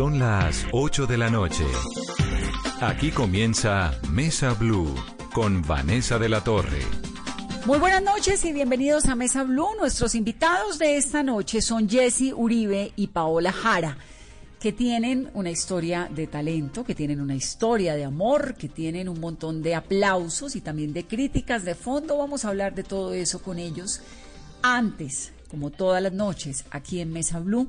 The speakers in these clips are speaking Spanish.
Son las 8 de la noche. Aquí comienza Mesa Blue con Vanessa de la Torre. Muy buenas noches y bienvenidos a Mesa Blue. Nuestros invitados de esta noche son Jesse Uribe y Paola Jara, que tienen una historia de talento, que tienen una historia de amor, que tienen un montón de aplausos y también de críticas de fondo. Vamos a hablar de todo eso con ellos. Antes, como todas las noches, aquí en Mesa Blue,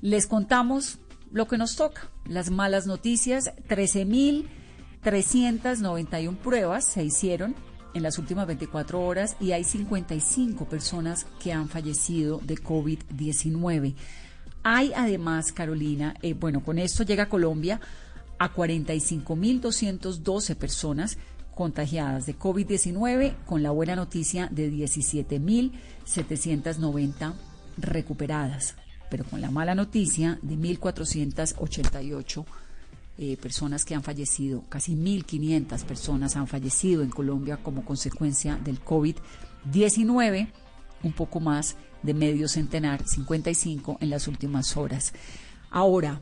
les contamos lo que nos toca, las malas noticias, 13.391 pruebas se hicieron en las últimas 24 horas y hay 55 personas que han fallecido de COVID-19. Hay además, Carolina, eh, bueno, con esto llega Colombia a 45.212 personas contagiadas de COVID-19 con la buena noticia de 17.790 recuperadas pero con la mala noticia de 1.488 eh, personas que han fallecido, casi 1.500 personas han fallecido en Colombia como consecuencia del COVID-19, un poco más de medio centenar, 55 en las últimas horas. Ahora,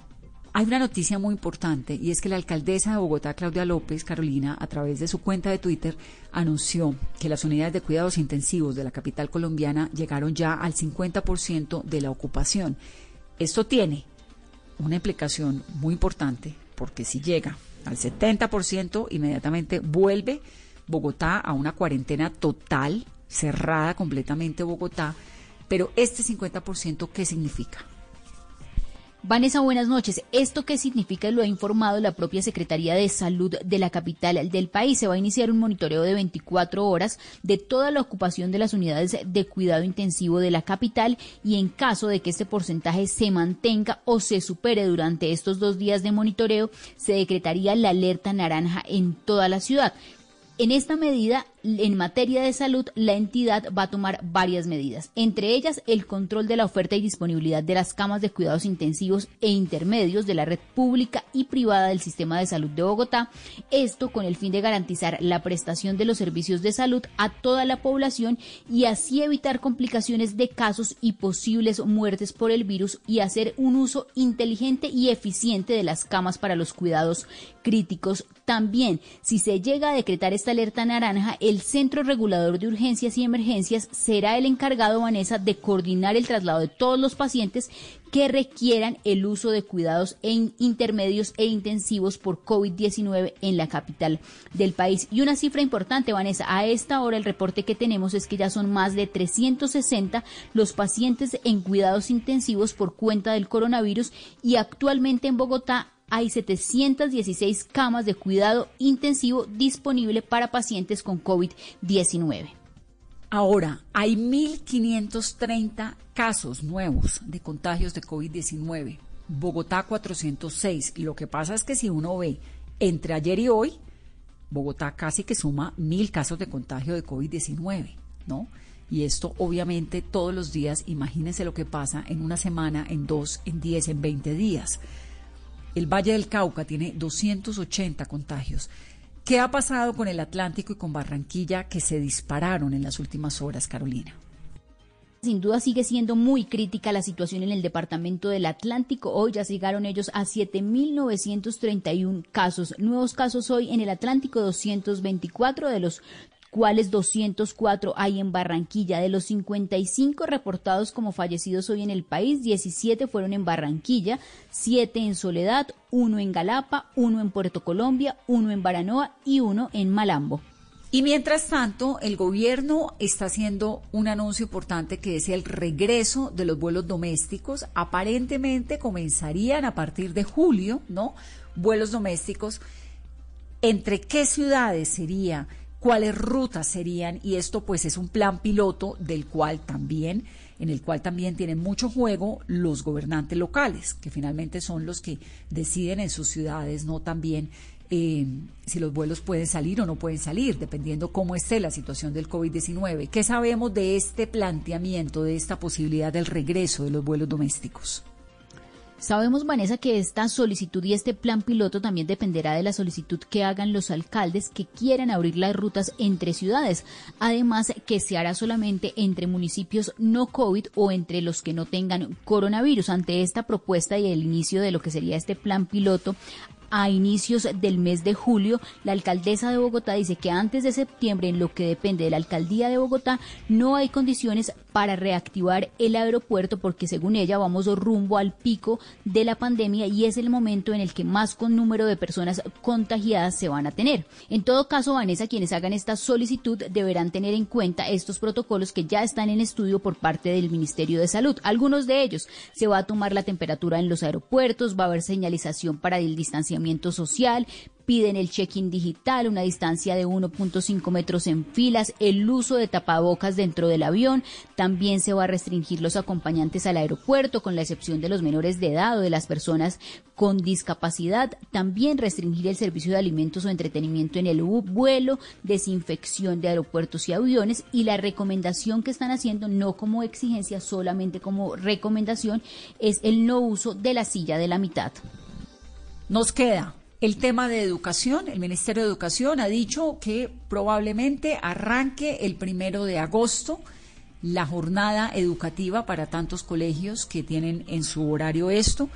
hay una noticia muy importante y es que la alcaldesa de Bogotá, Claudia López Carolina, a través de su cuenta de Twitter, anunció que las unidades de cuidados intensivos de la capital colombiana llegaron ya al 50% de la ocupación. Esto tiene una implicación muy importante porque si llega al 70%, inmediatamente vuelve Bogotá a una cuarentena total, cerrada completamente Bogotá. Pero este 50%, ¿qué significa? Vanessa, buenas noches. ¿Esto qué significa? Lo ha informado la propia Secretaría de Salud de la capital del país. Se va a iniciar un monitoreo de 24 horas de toda la ocupación de las unidades de cuidado intensivo de la capital y en caso de que este porcentaje se mantenga o se supere durante estos dos días de monitoreo, se decretaría la alerta naranja en toda la ciudad. En esta medida, en materia de salud, la entidad va a tomar varias medidas, entre ellas el control de la oferta y disponibilidad de las camas de cuidados intensivos e intermedios de la red pública y privada del sistema de salud de Bogotá, esto con el fin de garantizar la prestación de los servicios de salud a toda la población y así evitar complicaciones de casos y posibles muertes por el virus y hacer un uso inteligente y eficiente de las camas para los cuidados críticos. También, si se llega a decretar esta alerta naranja, el Centro Regulador de Urgencias y Emergencias será el encargado, Vanessa, de coordinar el traslado de todos los pacientes que requieran el uso de cuidados en intermedios e intensivos por COVID-19 en la capital del país. Y una cifra importante, Vanessa, a esta hora el reporte que tenemos es que ya son más de 360 los pacientes en cuidados intensivos por cuenta del coronavirus y actualmente en Bogotá hay 716 camas de cuidado intensivo disponible para pacientes con COVID-19. Ahora, hay 1.530 casos nuevos de contagios de COVID-19. Bogotá 406. Lo que pasa es que si uno ve entre ayer y hoy, Bogotá casi que suma mil casos de contagio de COVID-19, ¿no? Y esto obviamente todos los días, imagínense lo que pasa en una semana, en dos, en diez, en veinte días. El Valle del Cauca tiene 280 contagios. ¿Qué ha pasado con el Atlántico y con Barranquilla que se dispararon en las últimas horas, Carolina? Sin duda sigue siendo muy crítica la situación en el departamento del Atlántico. Hoy ya llegaron ellos a 7.931 casos. Nuevos casos hoy en el Atlántico, 224 de los cuales 204 hay en Barranquilla. De los 55 reportados como fallecidos hoy en el país, 17 fueron en Barranquilla, 7 en Soledad, 1 en Galapa, 1 en Puerto Colombia, 1 en Baranoa y 1 en Malambo. Y mientras tanto, el gobierno está haciendo un anuncio importante que es el regreso de los vuelos domésticos. Aparentemente comenzarían a partir de julio, ¿no? Vuelos domésticos. ¿Entre qué ciudades sería? Cuáles rutas serían y esto pues es un plan piloto del cual también en el cual también tienen mucho juego los gobernantes locales, que finalmente son los que deciden en sus ciudades, no también eh, si los vuelos pueden salir o no pueden salir, dependiendo cómo esté la situación del COVID-19. ¿Qué sabemos de este planteamiento, de esta posibilidad del regreso de los vuelos domésticos? Sabemos, Vanessa, que esta solicitud y este plan piloto también dependerá de la solicitud que hagan los alcaldes que quieran abrir las rutas entre ciudades. Además, que se hará solamente entre municipios no COVID o entre los que no tengan coronavirus. Ante esta propuesta y el inicio de lo que sería este plan piloto, a inicios del mes de julio, la alcaldesa de Bogotá dice que antes de septiembre, en lo que depende de la alcaldía de Bogotá, no hay condiciones para reactivar el aeropuerto porque según ella vamos rumbo al pico de la pandemia y es el momento en el que más con número de personas contagiadas se van a tener. En todo caso, Vanessa, quienes hagan esta solicitud deberán tener en cuenta estos protocolos que ya están en estudio por parte del Ministerio de Salud. Algunos de ellos se va a tomar la temperatura en los aeropuertos, va a haber señalización para el social, piden el check-in digital, una distancia de 1.5 metros en filas, el uso de tapabocas dentro del avión, también se va a restringir los acompañantes al aeropuerto, con la excepción de los menores de edad o de las personas con discapacidad, también restringir el servicio de alimentos o entretenimiento en el vuelo, desinfección de aeropuertos y aviones. Y la recomendación que están haciendo, no como exigencia, solamente como recomendación, es el no uso de la silla de la mitad. Nos queda el tema de educación. El Ministerio de Educación ha dicho que probablemente arranque el primero de agosto la jornada educativa para tantos colegios que tienen en su horario esto.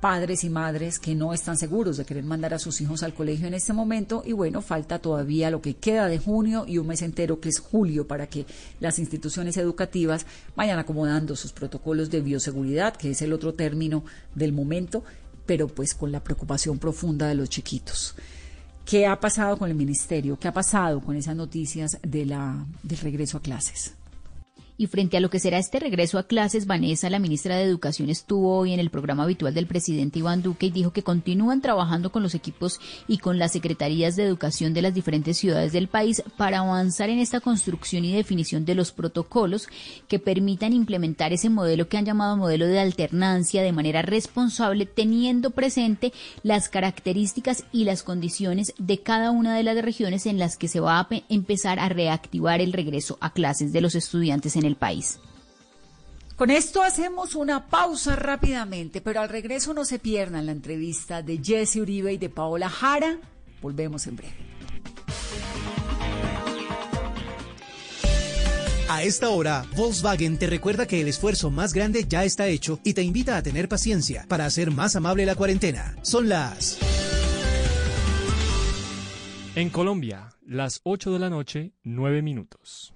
Padres y madres que no están seguros de querer mandar a sus hijos al colegio en este momento y bueno, falta todavía lo que queda de junio y un mes entero que es julio para que las instituciones educativas vayan acomodando sus protocolos de bioseguridad, que es el otro término del momento, pero pues con la preocupación profunda de los chiquitos. ¿Qué ha pasado con el ministerio? ¿Qué ha pasado con esas noticias de la, del regreso a clases? Y frente a lo que será este regreso a clases, Vanessa, la ministra de Educación, estuvo hoy en el programa habitual del presidente Iván Duque y dijo que continúan trabajando con los equipos y con las secretarías de educación de las diferentes ciudades del país para avanzar en esta construcción y definición de los protocolos que permitan implementar ese modelo que han llamado modelo de alternancia de manera responsable, teniendo presente las características y las condiciones de cada una de las regiones en las que se va a empezar a reactivar el regreso a clases de los estudiantes en el país. Con esto hacemos una pausa rápidamente, pero al regreso no se pierdan la entrevista de Jesse Uribe y de Paola Jara. Volvemos en breve. A esta hora, Volkswagen te recuerda que el esfuerzo más grande ya está hecho y te invita a tener paciencia para hacer más amable la cuarentena. Son las... En Colombia, las 8 de la noche, 9 minutos.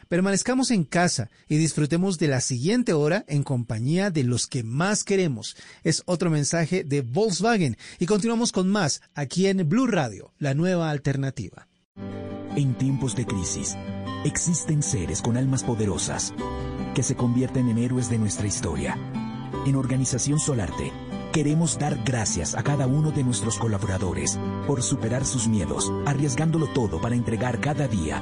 permanezcamos en casa y disfrutemos de la siguiente hora en compañía de los que más queremos. Es otro mensaje de Volkswagen y continuamos con más aquí en Blue Radio nueva alternativa. En tiempos de crisis, existen seres con almas poderosas que se convierten en héroes de nuestra historia. En Organización Solarte, queremos dar gracias a cada uno de nuestros colaboradores por superar sus miedos, arriesgándolo todo para entregar cada día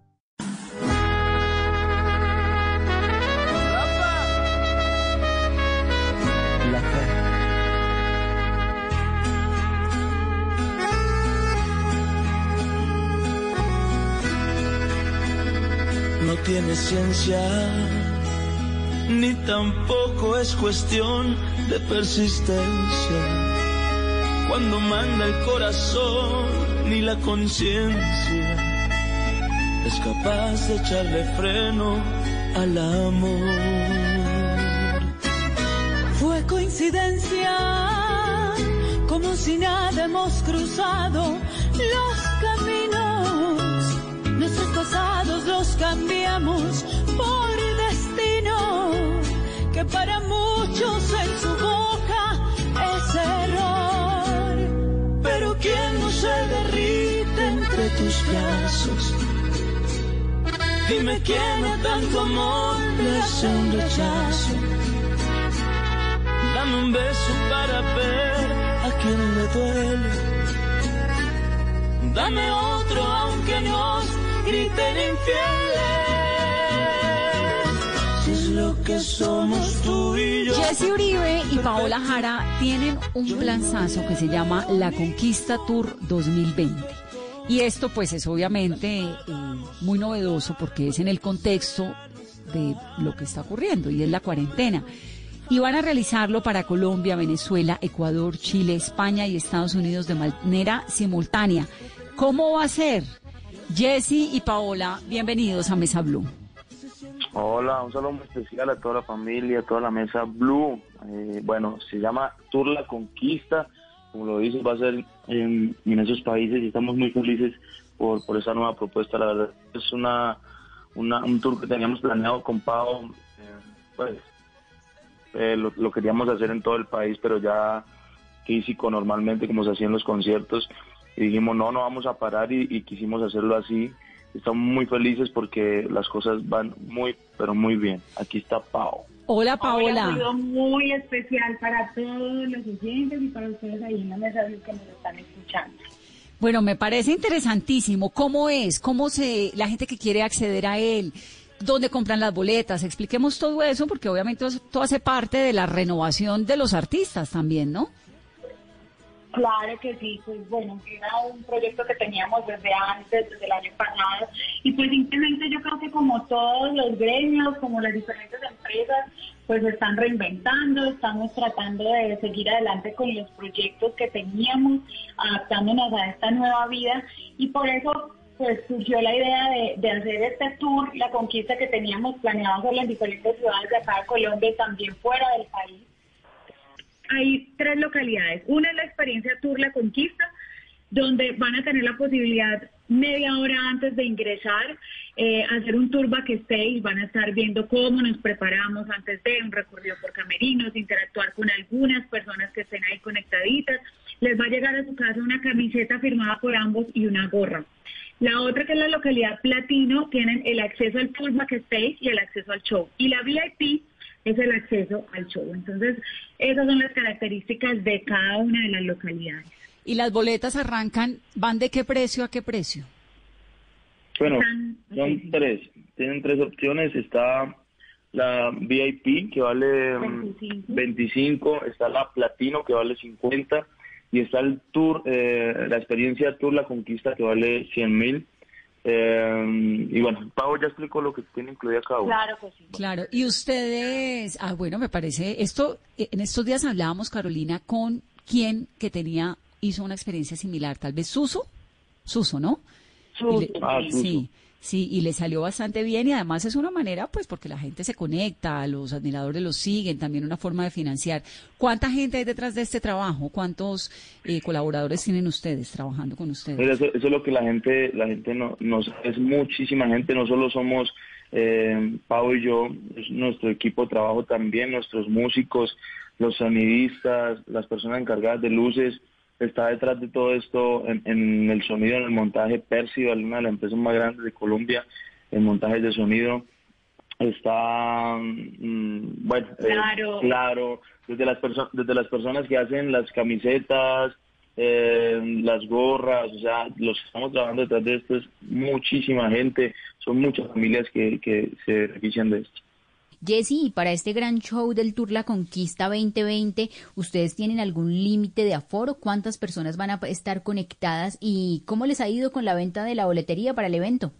Tiene ciencia ni tampoco es cuestión de persistencia. Cuando manda el corazón ni la conciencia es capaz de echarle freno al amor. Fue coincidencia, como si nada hemos cruzado los caminos. Nuestros pasados los cambiamos por que para muchos en su boca es error. Pero quien no se derrite entre tus brazos Dime quién a tanto amor le hace un rechazo. Dame un beso para ver a quien le duele. Dame otro aunque nos griten infieles. Es lo que somos tú y yo. Jesse Uribe y Paola Jara tienen un planzazo que se llama La Conquista Tour 2020. Y esto pues es obviamente eh, muy novedoso porque es en el contexto de lo que está ocurriendo y es la cuarentena. Y van a realizarlo para Colombia, Venezuela, Ecuador, Chile, España y Estados Unidos de manera simultánea. ¿Cómo va a ser? Jesse y Paola, bienvenidos a Mesa Blue. Hola, un saludo muy especial a toda la familia, a toda la mesa Blue. Eh, bueno, se llama Tour La Conquista, como lo dices, va a ser en, esos países y estamos muy felices por, por esa nueva propuesta. La verdad, es una, una un tour que teníamos planeado con Pau, eh, pues eh, lo, lo queríamos hacer en todo el país, pero ya físico normalmente como se hacía en los conciertos y dijimos no, no vamos a parar y, y quisimos hacerlo así. Estamos muy felices porque las cosas van muy, pero muy bien. Aquí está Pau. Hola Hoy ha Paola. sido muy especial para todos los oyentes y para ustedes ahí en la mesa que nos están escuchando. Bueno, me parece interesantísimo. ¿Cómo es? ¿Cómo se la gente que quiere acceder a él? ¿Dónde compran las boletas? Expliquemos todo eso porque obviamente todo hace parte de la renovación de los artistas también, ¿no? Claro que sí, pues bueno, era un proyecto que teníamos desde antes, desde el año pasado, y pues simplemente yo creo que como todos los gremios, como las diferentes empresas, pues están reinventando, estamos tratando de seguir adelante con los proyectos que teníamos, adaptándonos a esta nueva vida, y por eso pues surgió la idea de, de hacer este tour, la conquista que teníamos planeado hacerla en diferentes ciudades de acá de Colombia y también fuera del país hay tres localidades. Una es la experiencia Tour La Conquista, donde van a tener la posibilidad media hora antes de ingresar, eh, hacer un tour backstage, van a estar viendo cómo nos preparamos antes de un recorrido por camerinos, interactuar con algunas personas que estén ahí conectaditas, les va a llegar a su casa una camiseta firmada por ambos y una gorra. La otra que es la localidad Platino, tienen el acceso al tour backstage y el acceso al show. Y la VIP es el acceso al show. Entonces, esas son las características de cada una de las localidades. Y las boletas arrancan, ¿van de qué precio a qué precio? Bueno, Están- son tres. Tienen tres opciones. Está la VIP que vale mm, 25. 25, está la Platino que vale 50 y está el Tour, eh, la experiencia Tour La Conquista que vale 100 mil. Eh, y bueno, Pau ya explicó lo que tiene incluida cada uno. Claro que sí. Claro, y ustedes, ah, bueno, me parece, esto, eh, en estos días hablábamos, Carolina, con quien que tenía, hizo una experiencia similar, tal vez Suso, Suso, ¿no? Le- Ah, sí, sí, y le salió bastante bien y además es una manera, pues, porque la gente se conecta, los admiradores los siguen, también una forma de financiar. ¿Cuánta gente hay detrás de este trabajo? ¿Cuántos eh, colaboradores tienen ustedes trabajando con ustedes? Mira, eso, eso es lo que la gente, la gente no, nos, es muchísima gente, no solo somos eh, Pau y yo, es nuestro equipo de trabajo también, nuestros músicos, los sonidistas, las personas encargadas de luces, está detrás de todo esto en, en el sonido, en el montaje Percival, una de las empresas más grandes de Colombia en montajes de sonido. Está, mm, bueno, eh, Claro. desde las, desde las personas que hacen las camisetas, eh, las gorras, o sea, los que estamos trabajando detrás de esto es muchísima gente, son muchas familias que, que se benefician de esto. Jesse, para este gran show del Tour La Conquista 2020, ¿ustedes tienen algún límite de aforo? ¿Cuántas personas van a estar conectadas? ¿Y cómo les ha ido con la venta de la boletería para el evento?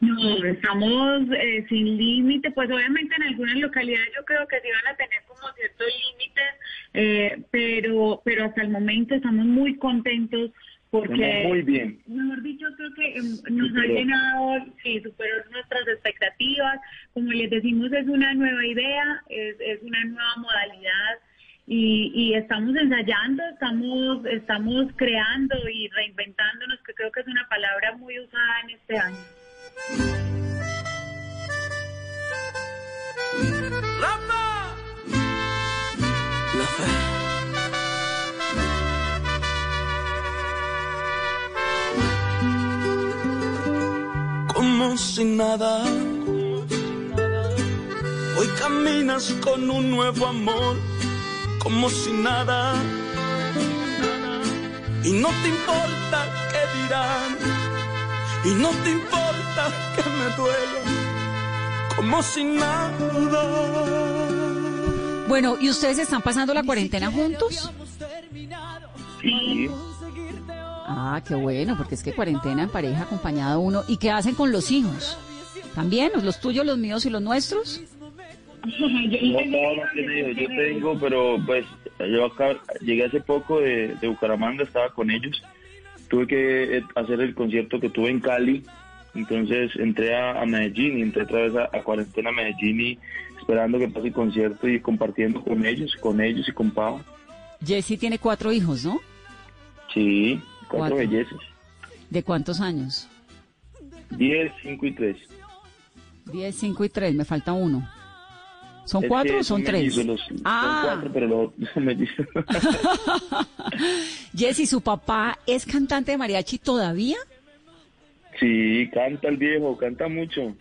No, estamos eh, sin límite, pues obviamente en algunas localidades yo creo que sí van a tener como ciertos límites, eh, pero pero hasta el momento estamos muy contentos porque Muy bien. mejor dicho creo que em, nos ha llenado, sí, superó nuestras expectativas, como les decimos es una nueva idea, es, es una nueva modalidad y, y estamos ensayando, estamos estamos creando y reinventándonos, que creo que es una palabra muy usada en este año. La como si nada. Hoy caminas con un nuevo amor, como si nada. Y no te importa qué dirán, y no te importa que me duela, como si nada. Bueno, ¿y ustedes están pasando la cuarentena juntos? Sí. Ah, qué bueno, porque es que cuarentena en pareja acompañado uno. ¿Y qué hacen con los hijos? ¿También? ¿Los tuyos, los míos y los nuestros? No, no, no tiene hijos. Yo tengo, pero pues yo acá llegué hace poco de, de Bucaramanga, estaba con ellos. Tuve que eh, hacer el concierto que tuve en Cali. Entonces entré a, a Medellín y entré otra vez a, a cuarentena a Medellín y esperando que pase el concierto y compartiendo con ellos, con ellos y con Pau. Jessy tiene cuatro hijos, ¿no? Sí, cuatro, Cuatro. bellezas. ¿De cuántos años? Diez, cinco y tres. Diez, cinco y tres, me falta uno. ¿Son Es cuatro o son tres? los- Ah. Son cuatro, pero mellizos. Jessy, ¿su papá es cantante de mariachi todavía? sí, canta el viejo, canta mucho.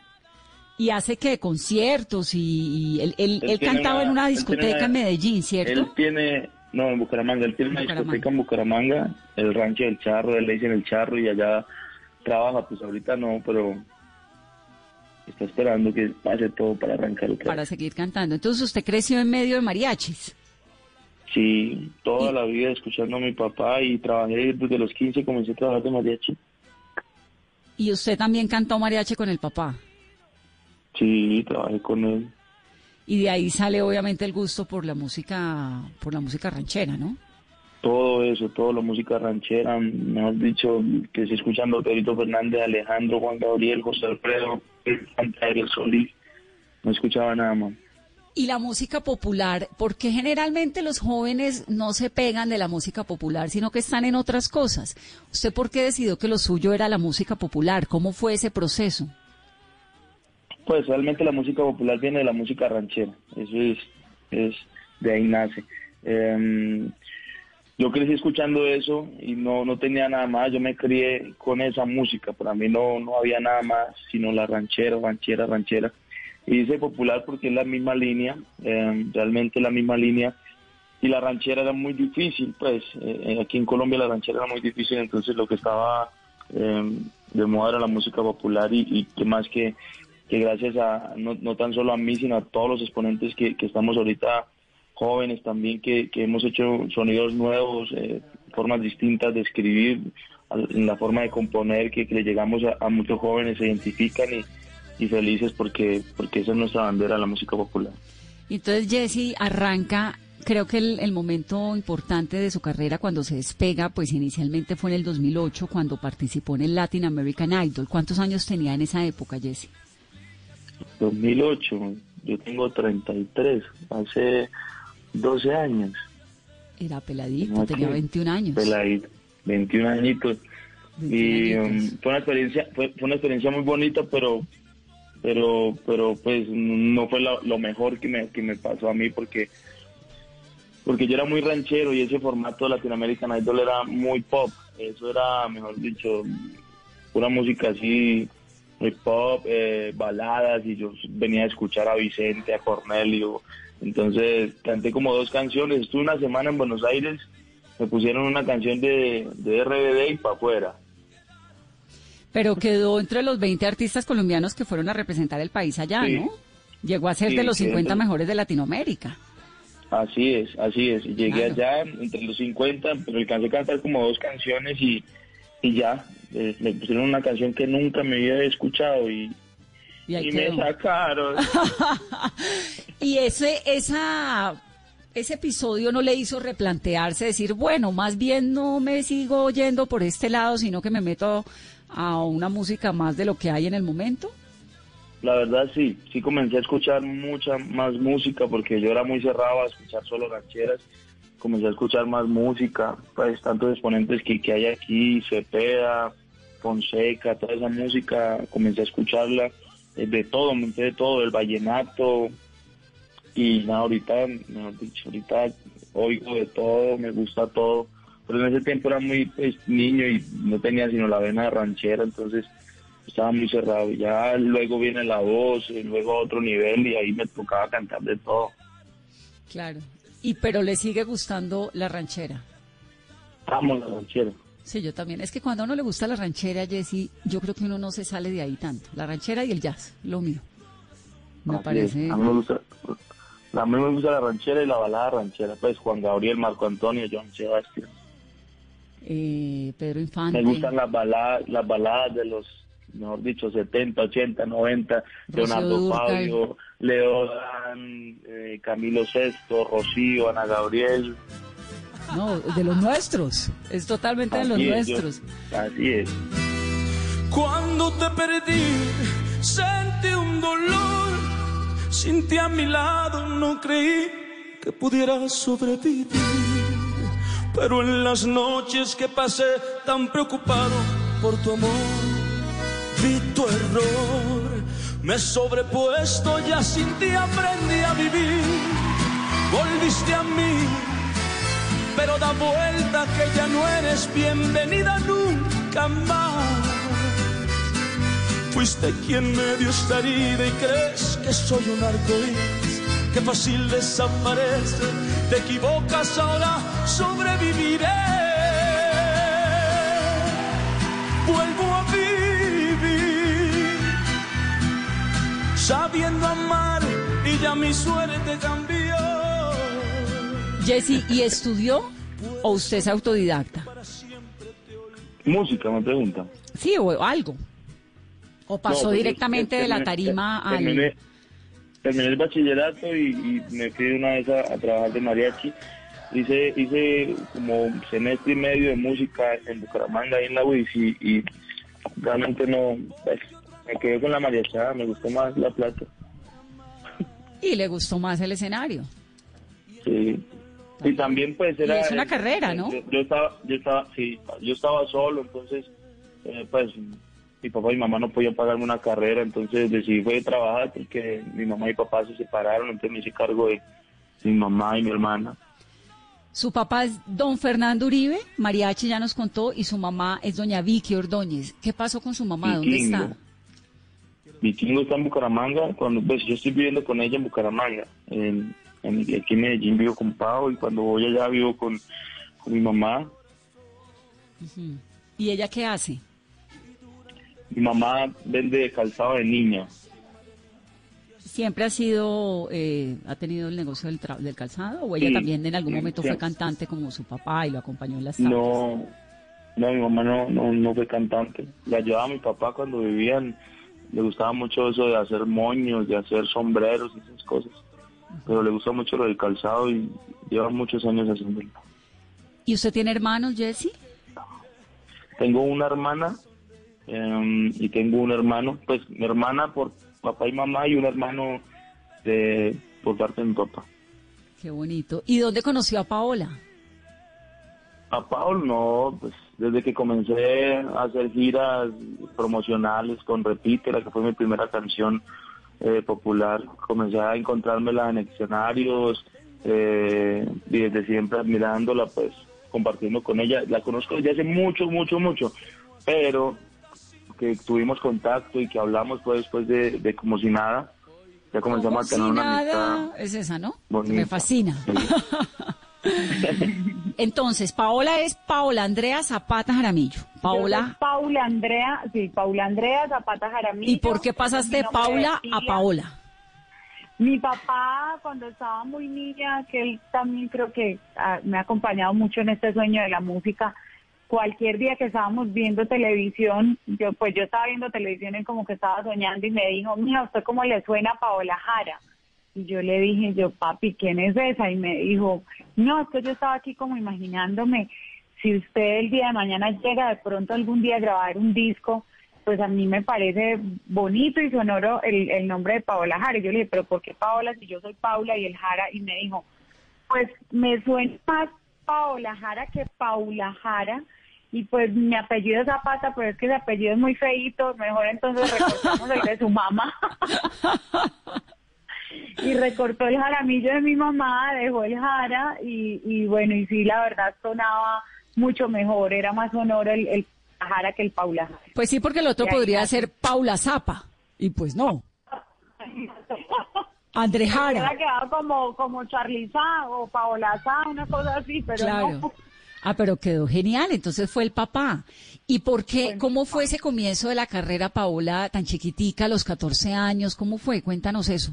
Y hace que conciertos y, y él, él- Él él cantaba una- en una él discoteca una- en Medellín, Él ¿cierto? tiene, no, en Bucaramanga, él tiene una discoteca en Bucaramanga, el rancho del Charro, él le dicen el Charro y allá trabaja, pues ahorita no, pero está esperando que pase todo para arrancar otra Para vez. seguir cantando. Entonces usted creció en medio de mariachis. Sí, toda Y- la vida escuchando a mi papá y trabajé desde los 15, comencé a trabajar de mariachi. Y usted también cantó mariachi con el papá. Sí, trabajé con él. Y de ahí sale obviamente el gusto por la música, por la música ranchera, ¿no? todo eso, toda la música ranchera, mejor dicho, que se escuchando Pedrito Fernández, Alejandro, Juan Gabriel, José Alfredo, Ariel Solís, no escuchaba nada más. Y la música popular, porque generalmente los jóvenes no se pegan de la música popular, sino que están en otras cosas. ¿Usted por qué decidió que lo suyo era la música popular? ¿Cómo fue ese proceso? Pues realmente la música popular viene de la música ranchera, eso es, es de ahí nace. Em, yo crecí escuchando eso y no, no tenía nada más, yo me crié con esa música, para mí no, no había nada más sino la ranchera, ranchera, ranchera. Y dice popular porque es la misma línea, em, realmente la misma línea. Y la ranchera era muy difícil, pues eh, aquí en Colombia la ranchera era muy difícil, entonces lo que estaba em, de moda era la música popular y, y que más que, que gracias a, no, no tan solo a mí, sino a todos los exponentes que, que estamos ahorita jóvenes también, que, que hemos hecho sonidos nuevos, eh, formas distintas de escribir, en la forma de componer, que, que le llegamos a, muchos jóvenes, se identifican y, felices porque, porque esa es nuestra bandera, la música popular. Entonces Jesse arranca, creo que el, el momento importante de su carrera cuando se despega, pues inicialmente fue en el 2008 cuando participó en el Latin American Idol. ¿Cuántos años tenía en esa época, Jesse? 2008, yo tengo 33, hace 12 años. Era peladito, No, tenía sí. 21 años. Peladito, 21 añitos. 21 y um, fue una experiencia fue, fue una experiencia muy bonita pero pero pero pues no fue lo, lo mejor que me, que me pasó a mí porque porque yo era muy ranchero y ese formato de Latinoamerican Idol era muy pop eso era mejor dicho pura música así muy pop eh, baladas y yo venía a escuchar a Vicente a Cornelio entonces canté como dos canciones estuve una semana en Buenos Aires me pusieron una canción de, de RBD y para afuera Pero quedó entre los 20 artistas colombianos que fueron a representar el país allá, Sí. ¿no? Llegó a ser Sí, de los sí, 50 entonces- mejores de Latinoamérica. Así es, así es. Llegué Claro. allá entre los 50, pero alcancé a cantar como dos canciones y, y ya. eh, me pusieron una canción que nunca me había escuchado y, Y me sacaron. Y ese, esa, ese episodio no le hizo replantearse, decir, bueno, más bien no me sigo yendo por este lado, sino que me meto a una música más de lo que hay en el momento. La verdad sí, sí comencé a escuchar mucha más música porque yo era muy cerrado a escuchar solo rancheras. Comencé a escuchar más música, pues tantos exponentes que, que hay aquí, Cepeda, Fonseca, toda esa música, comencé a escucharla, eh, de todo, me de todo, el vallenato, y nada, ahorita, mejor dicho, ahorita oigo de todo, me gusta todo, pero en ese tiempo era muy pues, niño y no tenía sino la vena ranchera, entonces estaba muy cerrado. Ya luego viene la voz, y luego otro nivel y ahí me tocaba cantar de todo. Claro. Y pero le sigue gustando la ranchera. Amo la ranchera. Sí, yo también. Es que cuando a uno le gusta la ranchera, Jessy, yo creo que uno no se sale de ahí tanto. La ranchera y el jazz, lo mío. Me Así parece. es. A mí me gusta, a mí me gusta la ranchera y la balada ranchera. Pues Juan Gabriel, Marco Antonio, John Sebastián. eh, Pedro Infante. Me gustan las baladas, las baladas de los, mejor dicho, 70, 80, 90, Leonardo Dúrcal. Fabio, Leo Dan, eh, Camilo Sesto, Rocío, Ana Gabriel. No, de los nuestros. Es totalmente de los Así es, yo- nuestros. así es. Cuando te perdí, sentí un dolor. Sin ti a mi lado no creí que pudiera sobrevivir. Pero en las noches que pasé tan preocupado por tu amor, tu error. Me sobrepuesto, ya sin ti aprendí a vivir. Volviste a mí, pero da vuelta que ya no eres bienvenida nunca más. Fuiste quien me dio esta herida y crees que soy un arcoíris, que fácil desaparece. Te equivocas ahora, sobreviviré. Vuelvo a vivir, sabiendo amar y ya mi suerte cambió. Jessy, ¿y estudió o usted es autodidacta? Música, me pregunta. Sí, o algo. O pasó No, pues, directamente de la tarima al... terminé, terminé el bachillerato y, y me fui una vez a, a trabajar de mariachi. Hice, hice como un semestre y medio de música en Bucaramanga, ahí en la UIS, y, y realmente no, pues, me quedé con la mariachada, me gustó más la plata. Y le gustó más el escenario. Sí. Y también pues Y era... es una carrera, ¿no? Yo, yo estaba, yo estaba, sí, yo estaba solo, entonces, eh, pues, mi papá y mi mamá no podían pagarme una carrera, entonces decidí fue trabajar porque mi mamá y mi papá se separaron, entonces me hice cargo de mi mamá y mi hermana. Su papá es don Fernando Uribe, Mariachi ya nos contó, y su mamá es doña Vicky Ordóñez. ¿Qué pasó con su mamá? ¿Dónde Vikingo. está? Vikingo está en Bucaramanga, cuando pues yo estoy viviendo con ella en Bucaramanga, en, en- aquí en Medellín vivo con Pau y cuando voy allá vivo con, con mi mamá. ¿Y ella qué hace? Mi mamá vende calzado de niña. ¿Siempre ha sido, eh, ha tenido el negocio del, tra- del calzado? ¿O ella Sí, también en algún momento fue cantante como su papá y lo acompañó en las? No, no, mi mamá no, no, no fue cantante. Le ayudaba a mi papá cuando vivían. Le gustaba mucho eso de hacer moños, de hacer sombreros y esas cosas. Pero le gusta mucho lo del calzado y lleva muchos años haciéndolo. ¿Y usted tiene hermanos, Jesse? Tengo una hermana em, y tengo un hermano. Pues mi hermana por papá y mamá y un hermano de por parte de mi papá. Qué bonito. ¿Y dónde conoció a Paola? A Paul no, pues desde que comencé a hacer giras promocionales con Repítela, que fue mi primera canción eh, popular, comencé a encontrármela en escenarios eh, y desde siempre admirándola, pues compartiendo con ella. La conozco desde hace mucho, mucho, mucho, pero que tuvimos contacto y que hablamos pues después de, de como si nada, ya comenzamos a tener Como si una amistad. Es esa, ¿no? bonita. Me fascina. Entonces, Paola es Paola Andrea Zapata Jaramillo. Paola. Paula Andrea, sí, Paula Andrea Zapata Jaramillo. ¿Y por qué pasaste de Paula a. Paola? Mi papá, cuando estaba muy niña, que él también creo que ah, me ha acompañado mucho en este sueño de la música, cualquier día que estábamos viendo televisión, yo pues yo estaba viendo televisión y como que estaba soñando y me dijo, mira, ¿usted cómo le suena Paola Jara? Y yo le dije, yo, papi, ¿quién es esa? Y me dijo, no, es que yo estaba aquí como imaginándome, si usted el día de mañana llega de pronto algún día a grabar un disco, pues a mí me parece bonito y sonoro el, el nombre de Paola Jara. Y yo le dije, pero ¿por qué Paola si yo soy Paula y el Jara? Y me dijo, pues me suena más Paola Jara que Paula Jara. Y pues mi apellido es Zapata, pero es que ese apellido es muy feíto, mejor entonces recortamos el de su mamá. y recortó el jaramillo de mi mamá, dejó el jara y, y bueno, y sí, la verdad sonaba mucho mejor, era más sonoro el, el Jara que el Paula. Pues sí, porque el otro podría ser Paula Zapa. Y pues no. André Jara. Hubiera quedado como, como Charliza o Paola Sá, una cosa así, pero Claro. no. Ah, pero quedó genial, entonces fue el papá. ¿Y por qué? ¿Cómo fue ese comienzo de la carrera, Paola, tan chiquitica, a los 14 años? ¿Cómo fue? Cuéntanos eso.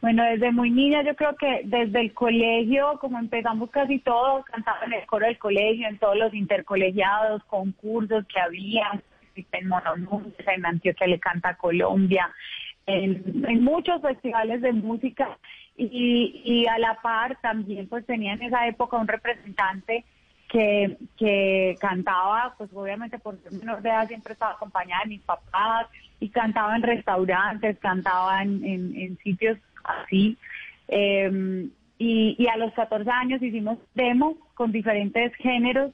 Bueno, desde muy niña yo creo que desde el colegio, como empezamos casi todos, cantaba en el coro del colegio, en todos los intercolegiados, concursos que había, en Monomundes, en Antioquia le canta Colombia, en, en muchos festivales de música y, y a la par también pues tenía en esa época un representante que, que cantaba, pues obviamente por ser menor de edad siempre estaba acompañada de mis papás y cantaba en restaurantes, cantaba en, en- sitios así. Eh, y, y a los 14 años hicimos demos con diferentes géneros.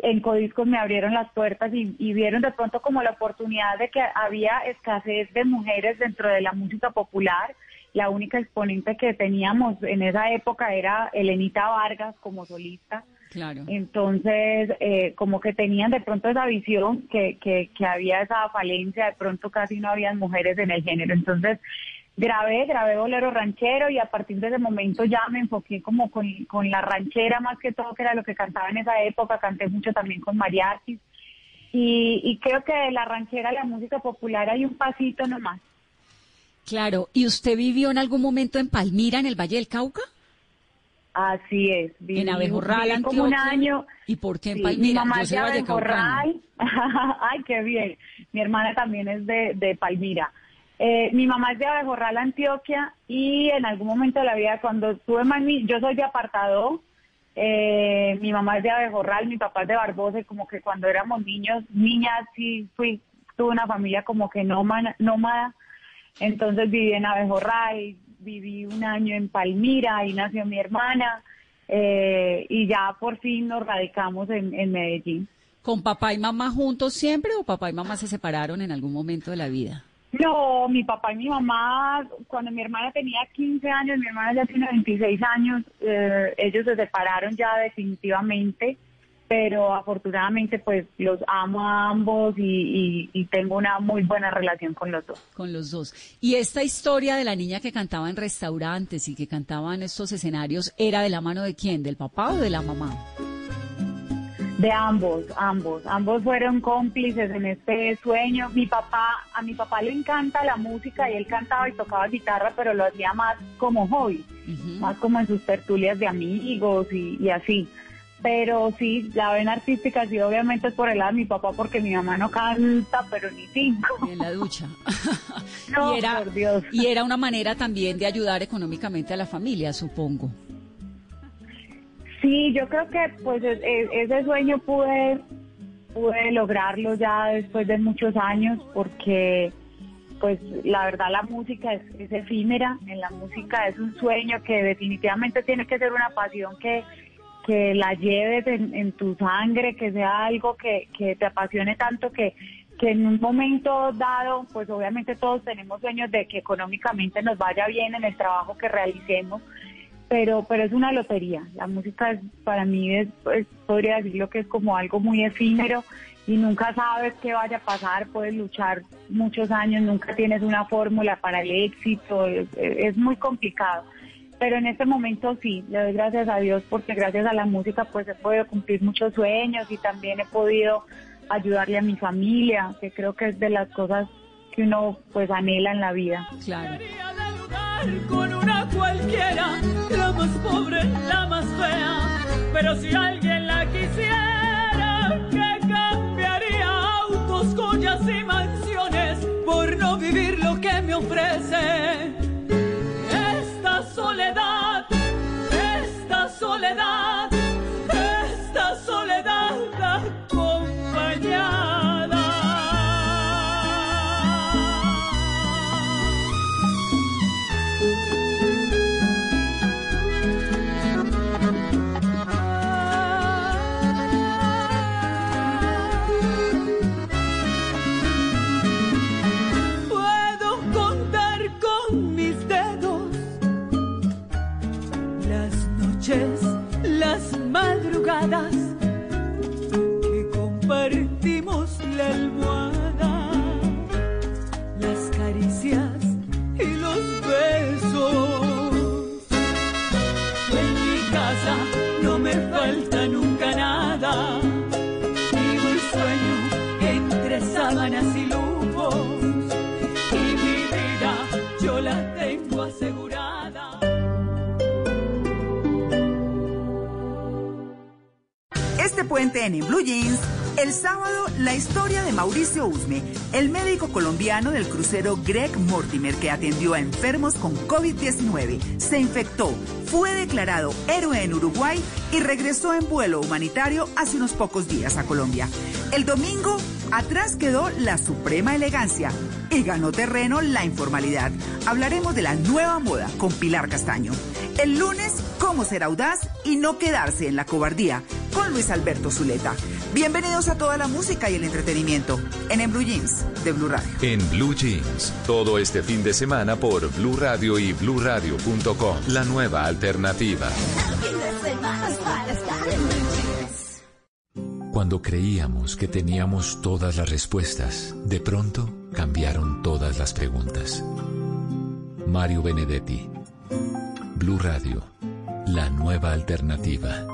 En Codiscos me abrieron las puertas y vieron de pronto como la oportunidad de que había escasez de mujeres dentro de la música popular. La única exponente que teníamos en esa época era Elenita Vargas como solista. Claro. Entonces, eh, como que tenían de pronto esa visión que, que, que había esa falencia, de pronto casi no habían mujeres en el género. Entonces, grabé, grabé bolero ranchero y a partir de ese momento ya me enfoqué como con, con la ranchera más que todo, que era lo que cantaba en esa época. Canté mucho también con mariachis. Y, y creo que de la ranchera a la música popular hay un pasito nomás. Claro. ¿Y usted vivió en algún momento en Palmira, en el Valle del Cauca? Así es. Viví- en Abejorral, viví como un año. ¿Y por qué en Sí, Palmira? Mi mamá es de. Abejorral. Ay, qué bien. Mi hermana también es de, de Palmira. Eh, mi mamá es de Abejorral, Antioquia, y en algún momento de la vida, cuando estuve ni- yo soy de apartado, eh, mi mamá es de Abejorral, mi papá es de Barbosa, y como que cuando éramos niños, niñas, sí fui, tuve una familia como que nómada, nómada. Entonces viví en Abejorral, viví un año en Palmira, ahí nació mi hermana, eh, y ya por fin nos radicamos en, en Medellín. ¿Con papá y mamá juntos siempre o papá y mamá se separaron en algún momento de la vida? No, mi papá y mi mamá, cuando mi hermana tenía 15 años, mi hermana ya tiene 26 años, eh, ellos se separaron ya definitivamente, pero afortunadamente pues los amo a ambos y, y- y tengo una muy buena relación con los dos. Con los dos. ¿Y esta historia de la niña que cantaba en restaurantes y que cantaba en estos escenarios era de la mano de quién? ¿Del papá o de la mamá? De ambos, ambos, ambos fueron cómplices en este sueño. Mi papá, a mi papá le encanta la música y él cantaba y tocaba guitarra, pero lo hacía más como hobby, más como en sus tertulias de amigos y, y así. Pero sí, la vena artística sí, obviamente es por el lado de mi papá porque mi mamá no canta, pero ni cinco. En la ducha. No, y, era, por Dios. y era una manera también de ayudar económicamente a la familia, supongo. Sí, yo creo que pues ese sueño pude, pude lograrlo ya después de muchos años porque pues la verdad la música es, es efímera, en la música es un sueño que definitivamente tiene que ser una pasión que, que la lleves en, tu sangre, que sea algo que, que te apasione tanto que, que en un momento dado, pues obviamente todos tenemos sueños de que económicamente nos vaya bien en el trabajo que realicemos, pero pero es una lotería. La música es, para mí es, podría decirlo que es como algo muy efímero y nunca sabes qué vaya a pasar, puedes luchar muchos años, nunca tienes una fórmula para el éxito, es muy complicado. Pero en este momento sí, le doy gracias a Dios porque gracias a la música pues he podido cumplir muchos sueños y también he podido ayudarle a mi familia, que creo que es de las cosas que uno pues anhela en la vida. Claro. con una cualquiera, la más pobre, la más fea. Pero si alguien la quisiera, que cambiaría autos, joyas y mansiones por no vivir lo que me ofrece. Soledad, esta soledad, El médico colombiano del crucero Greg Mortimer que atendió a enfermos con COVID-19, se infectó, fue declarado héroe en Uruguay y regresó en vuelo humanitario hace unos pocos días a Colombia. El domingo, atrás quedó la suprema elegancia y ganó terreno la informalidad. Hablaremos de la nueva moda con Pilar Castaño. El lunes, cómo ser audaz y no quedarse en la cobardía con Luis Alberto Zuleta. Bienvenidos a toda la música y el entretenimiento en En Blue Jeans de Blue Radio. En Blue Jeans, todo este fin de semana por Blue Radio y bluradio.com. La nueva alternativa. Cuando creíamos que teníamos todas las respuestas, de pronto cambiaron todas las preguntas. Mario Benedetti. Blue Radio, la nueva alternativa.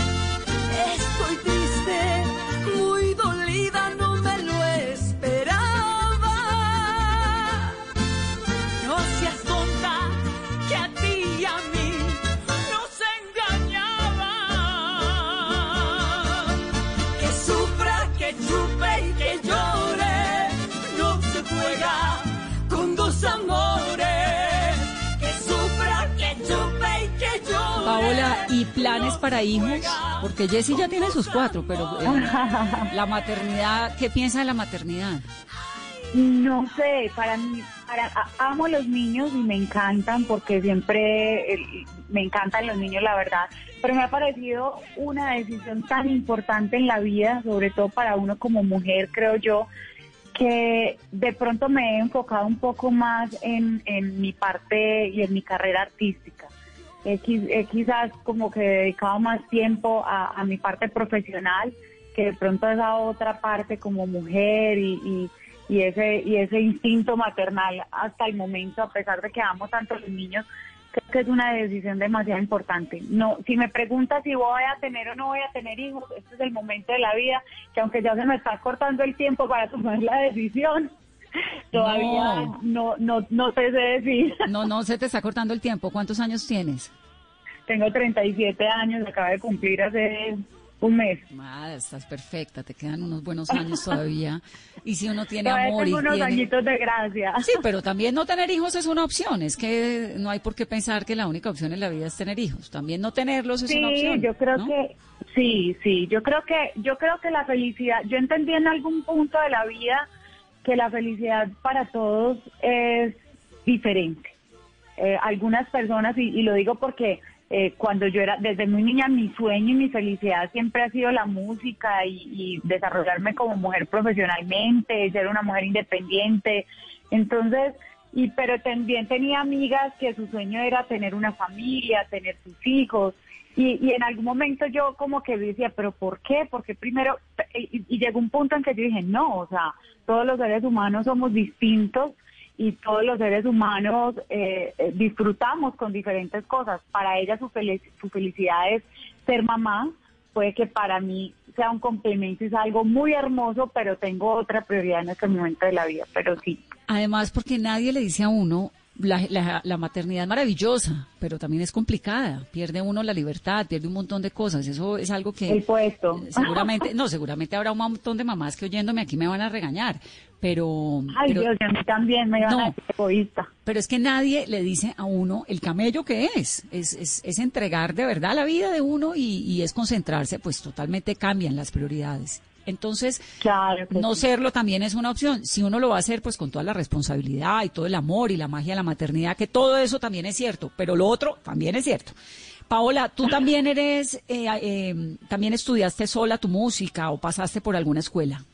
¿Y planes para hijos? Porque Jessie ya tiene sus cuatro, pero eh, la maternidad, ¿qué piensa de la maternidad? No sé, para mí, para, amo a los niños y me encantan porque siempre eh, me encantan los niños, la verdad. Pero me ha parecido una decisión tan importante en la vida, sobre todo para uno como mujer, creo yo, que de pronto me he enfocado un poco más en, en mi parte y en mi carrera artística. He, qui- he quizás como que he dedicado más tiempo a, mi parte profesional que de pronto esa otra parte como mujer y, ese instinto maternal hasta el momento, a pesar de que amo tanto los niños, creo que es una decisión demasiado importante. No, si me preguntas si voy a tener o no voy a tener hijos, este es el momento de la vida que aunque ya se me está cortando el tiempo para tomar la decisión, todavía no no no, te sé decir. No, no, se te está cortando el tiempo. ¿Cuántos años tienes? Tengo 37 años, acabo de cumplir hace un mes. Ah, estás perfecta, te quedan unos buenos años todavía. Y si uno tiene Todavía amor y tengo unos tiene... añitos de gracia. Sí, pero también no tener hijos es una opción. Es que no hay por qué pensar que la única opción en la vida es tener hijos. También no tenerlos es sí, una opción. yo creo ¿no? que sí, sí, yo creo que yo creo que la felicidad, yo entendí en algún punto de la vida que la felicidad para todos es diferente. Eh, algunas personas y, lo digo porque eh, cuando yo era desde muy niña mi sueño y mi felicidad siempre ha sido la música y, y desarrollarme como mujer profesionalmente, ser una mujer independiente. Entonces, y pero también tenía amigas que su sueño era tener una familia, tener sus hijos. Y, y en algún momento yo como que decía, pero ¿por qué? Porque primero, y, llegó un punto en que yo dije, no, o sea, todos los seres humanos somos distintos y todos los seres humanos eh, eh, disfrutamos con diferentes cosas. Para ella su, su felicidad es ser mamá, puede que para mí sea un complemento es algo muy hermoso, pero tengo otra prioridad en este momento de la vida, pero sí. Además, porque nadie le dice a uno, la, la- la maternidad es maravillosa, pero también es complicada. Pierde uno la libertad, pierde un montón de cosas. Eso es algo que... El puesto. Seguramente, no, seguramente habrá un montón de mamás que oyéndome aquí me van a regañar, pero... Ay, pero- Dios, a mí también me van No. a decir egoísta. Pero es que nadie le dice a uno el camello que es. Es, es, es entregar de verdad la vida de uno y, y es concentrarse, pues totalmente cambian las prioridades. Entonces, Claro no sí. serlo también es una opción. Si uno lo va a hacer, pues con toda la responsabilidad y todo el amor y la magia de la maternidad, que todo eso también es cierto, pero lo otro también es cierto. Paola, tú también eres, eh, eh, también estudiaste sola tu música o pasaste por alguna escuela.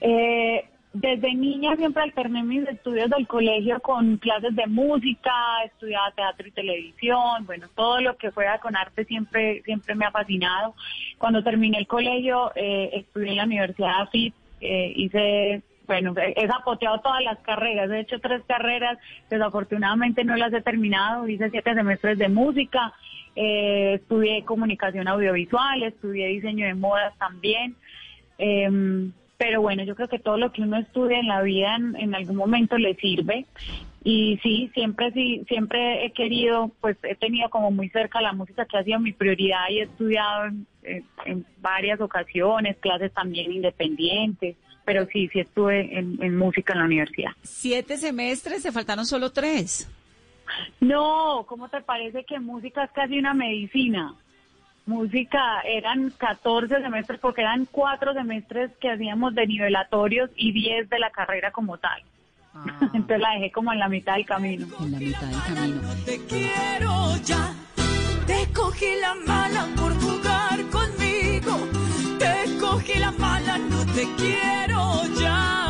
Eh, desde niña siempre alterné mis estudios del colegio con clases de música, estudiaba teatro y televisión, bueno, todo lo que fuera con arte siempre siempre me ha fascinado. Cuando terminé el colegio, eh, estudié en la Universidad de AFIT, eh, hice, bueno, he zapoteado todas las carreras, he hecho tres carreras, desafortunadamente no las he terminado, hice siete semestres de música, eh, estudié comunicación audiovisual, estudié diseño de modas también. Em, pero bueno, yo creo que todo lo que uno estudia en la vida en, en algún momento le sirve. Y sí, siempre sí, siempre he querido, pues he tenido como muy cerca la música que ha sido mi prioridad y he estudiado en, en- en varias ocasiones, clases también independientes, pero sí, sí estuve en, en música en la universidad. Siete semestres, se faltaron solo tres. No, ¿cómo te parece que música es casi una medicina? Música eran 14 semestres porque eran cuatro semestres que hacíamos de nivelatorios y 10 de la carrera como tal. Entonces la dejé como en la mitad del camino. En la mitad del camino. te quiero ya. Te cogí la mala por jugar conmigo. Te cogí la mala, no te quiero ya.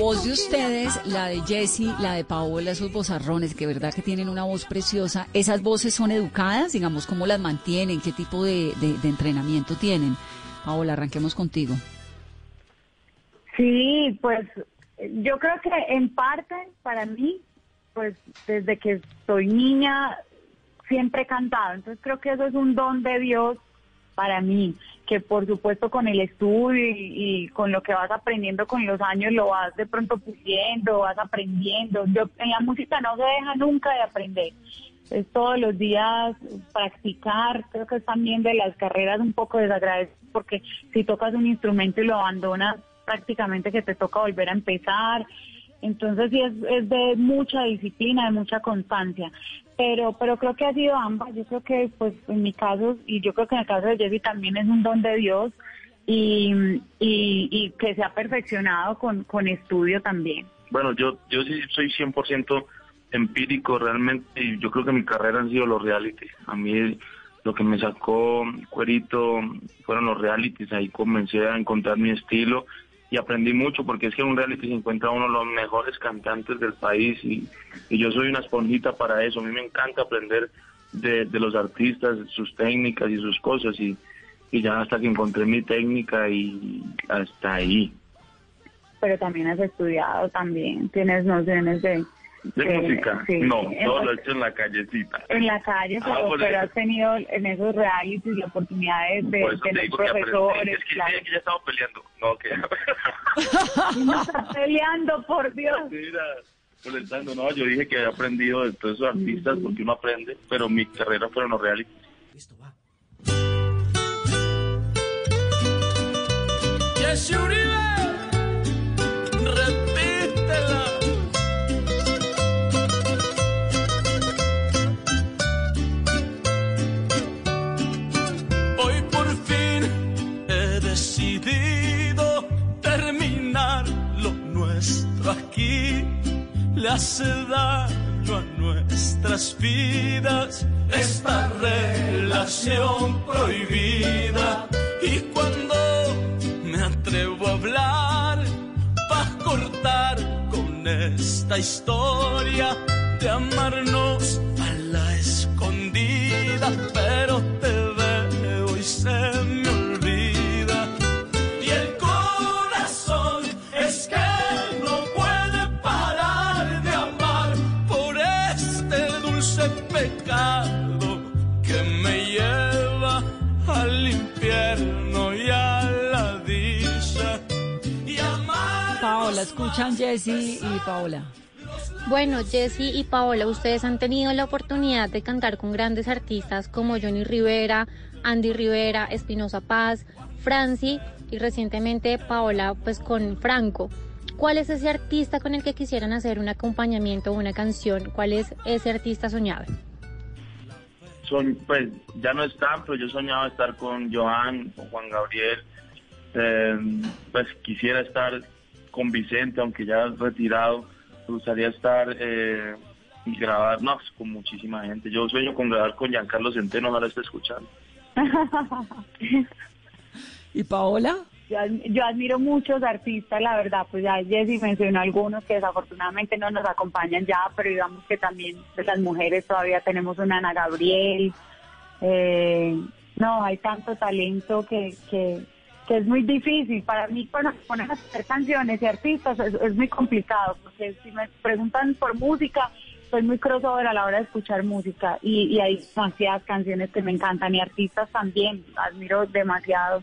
Voz de ustedes, la de Jessie, la de Paola, esos vozarrones, que verdad que tienen una voz preciosa, ¿esas voces son educadas? Digamos, ¿cómo las mantienen? ¿Qué tipo de, de- de entrenamiento tienen? Paola, arranquemos contigo. Sí, pues yo creo que en parte para mí, pues desde que soy niña siempre he cantado, entonces creo que eso es un don de Dios para mí, que por supuesto con el estudio y, con lo que vas aprendiendo con los años lo vas de pronto puliendo, vas aprendiendo. Yo en la música no se deja nunca de aprender. Es todos los días practicar, creo que es también de las carreras un poco desagradecido porque si tocas un instrumento y lo abandonas prácticamente que te toca volver a empezar. Entonces sí es, de mucha disciplina, de mucha constancia. Pero, pero creo que ha sido ambas. Yo creo que, pues, en mi caso, y yo creo que en el caso de Jessy también es un don de Dios y, y, y que se ha perfeccionado con, con estudio también. Bueno, yo, yo sí soy 100% empírico realmente y yo creo que mi carrera han sido los realities. A mí lo que me sacó cuerito fueron los realities, ahí comencé a encontrar mi estilo y aprendí mucho porque es que en un reality se encuentra uno de los mejores cantantes del país y, yo soy una esponjita para eso. A mí me encanta aprender de, de los artistas, sus técnicas y sus cosas y, y ya hasta que encontré mi técnica y hasta ahí. Pero también has estudiado, también tienes nociones de... ¿De música? sí, no, en- todo lo he hecho en la callecita. En la calle, Ah, pero, pero has tenido en esos realities la oportunidad de, de Por eso te tener que aprendí. profesores, Es que, claro. sí, que ya estamos peleando. No, que No está peleando, por Dios. Mira, molestando. No, yo dije que había aprendido de todos esos artistas porque uno aprende, pero mi carrera fueron los reality. Jessy Uribe, repítela. Aquí. Le hace daño a nuestras vidas esta relación prohibida. Y cuando me atrevo a hablar, para cortar con esta historia de amarnos a la escondida, Paola, escuchan Jessie y Paola. Bueno, Jessy y Paola, ustedes han tenido la oportunidad de cantar con grandes artistas como Johnny Rivera, Andy Rivera, Espinosa Paz, Franci y recientemente Paola pues con Franco. ¿Cuál es ese artista con el que quisieran hacer un acompañamiento o una canción? ¿Cuál es ese artista soñado? Son, pues ya no están, pero yo soñaba estar con Joan, con Juan Gabriel. Eh, pues quisiera estar con Vicente, aunque ya retirado me gustaría estar eh, y grabar, no, pues, con muchísima gente. Yo sueño con grabar con Giancarlo Centeno, ahora está escuchando. ¿Y Paola? Yo, yo, admiro muchos artistas, la verdad, pues ya Jessy mencionó algunos que desafortunadamente no nos acompañan ya, pero digamos que también de las mujeres todavía tenemos una Ana Gabriel. Eh, no, hay tanto talento que, que, que es muy difícil. Para mí, cuando ponen a hacer canciones y artistas, es, muy complicado, porque si me preguntan por música, soy muy crossover a la hora de escuchar música y, y hay demasiadas canciones que me encantan y artistas también, admiro demasiado.